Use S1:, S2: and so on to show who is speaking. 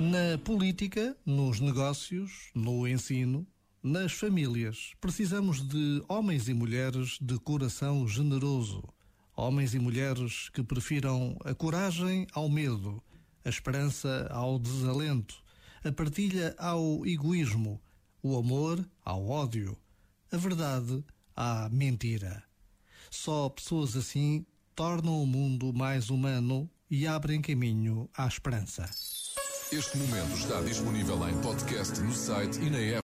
S1: Na política, nos negócios, no ensino, nas famílias, precisamos de homens e mulheres de coração generoso. Homens e mulheres que prefiram a coragem ao medo, a esperança ao desalento, a partilha ao egoísmo, o amor ao ódio, a verdade à mentira. Só pessoas assim tornam o mundo mais humano e abrem caminho à esperança.
S2: Este momento está disponível em podcast no site e na app.